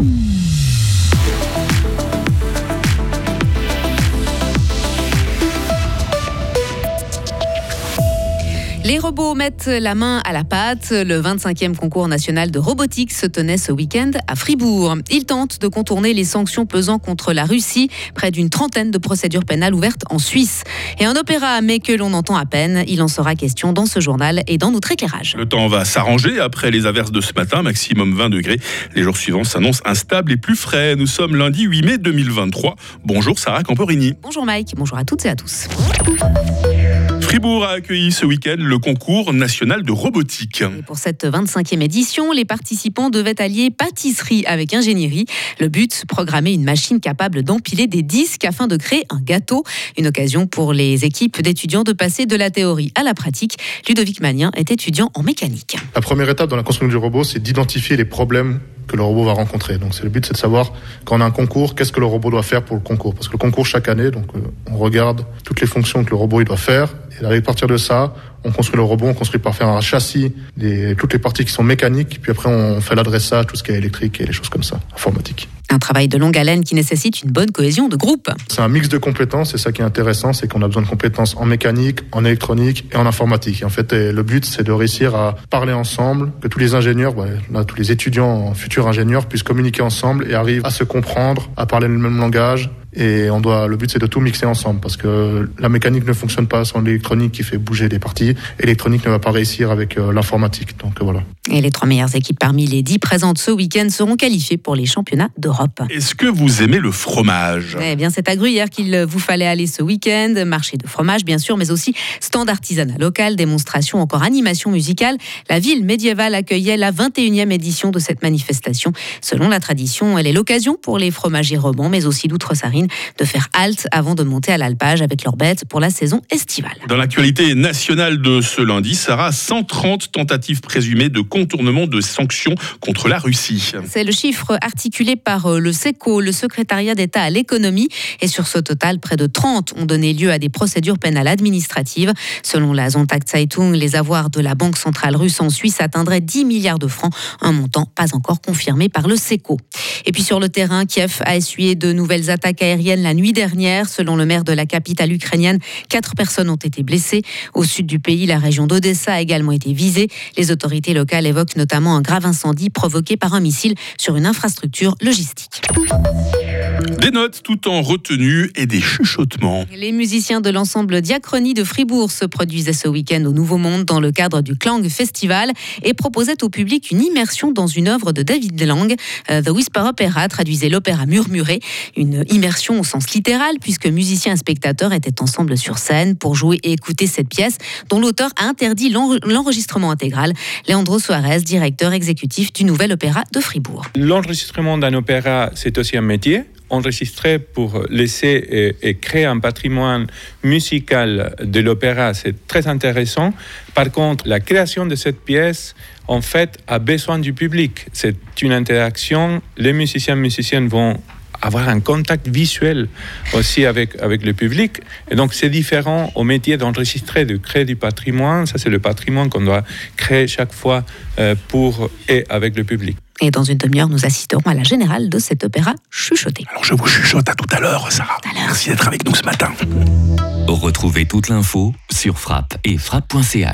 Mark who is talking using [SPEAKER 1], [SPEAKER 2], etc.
[SPEAKER 1] Mm-hmm. Les robots mettent la main à la pâte. Le 25e concours national de robotique se tenait ce week-end à Fribourg. Il tente de contourner les sanctions pesant contre la Russie. Près d'une trentaine de procédures pénales ouvertes en Suisse. Et un opéra, mais que l'on entend à peine. Il en sera question dans ce journal et dans notre éclairage.
[SPEAKER 2] Le temps va s'arranger après les averses de ce matin, maximum 20 degrés. Les jours suivants s'annoncent instables et plus frais. Nous sommes lundi 8 mai 2023. Bonjour Sarah Camporini.
[SPEAKER 1] Bonjour Mike, bonjour à toutes et à tous.
[SPEAKER 2] Fribourg a accueilli ce week-end le concours national de robotique.
[SPEAKER 1] pour cette 25e édition, les participants devaient allier pâtisserie avec ingénierie. Le but, programmer une machine capable d'empiler des disques afin de créer un gâteau. Une occasion pour les équipes d'étudiants de passer de la théorie à la pratique. Ludovic Magnien est étudiant en mécanique.
[SPEAKER 3] La première étape dans la construction du robot, c'est d'identifier les problèmes que le robot va rencontrer. Donc c'est le but, c'est de savoir quand on a un concours, qu'est-ce que le robot doit faire pour le concours? Parce que le concours chaque année, donc euh, on regarde toutes les fonctions que le robot il doit faire. Et à partir de ça, on construit le robot, on construit par faire un châssis, des, toutes les parties qui sont mécaniques, puis après on fait l'adressage, tout ce qui est électrique et les choses comme ça, informatique.
[SPEAKER 1] Un travail de longue haleine qui nécessite une bonne cohésion de groupe.
[SPEAKER 3] C'est un mix de compétences, c'est ça qui est intéressant, c'est qu'on a besoin de compétences en mécanique, en électronique et en informatique. Et en fait, le but, c'est de réussir à parler ensemble, que tous les ingénieurs, là, tous les étudiants, futurs ingénieurs, puissent communiquer ensemble et arrivent à se comprendre, à parler le même langage et on doit, le but c'est de tout mixer ensemble parce que la mécanique ne fonctionne pas sans l'électronique qui fait bouger des parties. L'électronique ne va pas réussir avec euh, l'informatique. Donc euh, voilà.
[SPEAKER 1] Et les trois meilleures équipes parmi les dix présentes ce week-end seront qualifiées pour les championnats d'Europe.
[SPEAKER 2] Est-ce que vous aimez le fromage?
[SPEAKER 1] Eh bien, c'est à Gruyère qu'il vous fallait aller ce week-end. Marché de fromage, bien sûr, mais aussi stand artisanat local, démonstration, encore animation musicale. La ville médiévale accueillait la 21e édition de cette manifestation. Selon la tradition, elle est l'occasion pour les fromagers romans, mais aussi d'outre-Sarine de faire halte avant de monter à l'alpage avec leurs bêtes pour la saison estivale.
[SPEAKER 2] Dans l'actualité nationale de ce lundi, Sarah, 130 tentatives présumées de contournement de sanctions contre la Russie.
[SPEAKER 1] C'est le chiffre articulé par euh, le SECO, le secrétariat d'État à l'économie. Et sur ce total, près de 30 ont donné lieu à des procédures pénales administratives. Selon la Zontag Zeitung, les avoirs de la Banque centrale russe en Suisse atteindraient 10 milliards de francs, un montant pas encore confirmé par le SECO. Et puis sur le terrain, Kiev a essuyé de nouvelles attaques aériennes la nuit dernière. Selon le maire de la capitale ukrainienne, quatre personnes ont été blessées. Au sud du pays, la région d'Odessa a également été visée. Les autorités locales évoquent notamment un grave incendie provoqué par un missile sur une infrastructure logistique.
[SPEAKER 2] Des notes tout en retenue et des chuchotements.
[SPEAKER 1] Les musiciens de l'ensemble Diachronie de Fribourg se produisaient ce week-end au Nouveau Monde dans le cadre du Klang Festival et proposaient au public une immersion dans une œuvre de David Lang. Euh, The Whisper Opera traduisait l'opéra murmuré, une immersion au sens littéral puisque musiciens et spectateurs étaient ensemble sur scène pour jouer et écouter cette pièce dont l'auteur a interdit l'enregistrement intégral. Leandro Suarez, directeur exécutif du Nouvel Opéra de Fribourg.
[SPEAKER 4] L'enregistrement d'un opéra, c'est aussi un métier enregistrer pour laisser et, créer un patrimoine musical de l'opéra, c'est très intéressant. Par contre, la création de cette pièce, en fait, a besoin du public. C'est une interaction. Les musiciens musiciennes vont avoir un contact visuel aussi avec, avec le public. Et donc, c'est différent au métier d'enregistrer, de créer du patrimoine. Ça, c'est le patrimoine qu'on doit créer chaque fois euh, pour et avec le public.
[SPEAKER 1] Et dans une demi-heure, nous assisterons à la générale de cet opéra chuchoté.
[SPEAKER 2] Alors je vous chuchote à tout à l'heure, Sarah. Merci d'être avec nous ce matin.
[SPEAKER 5] Retrouvez toute l'info sur frappe et frappe.ch.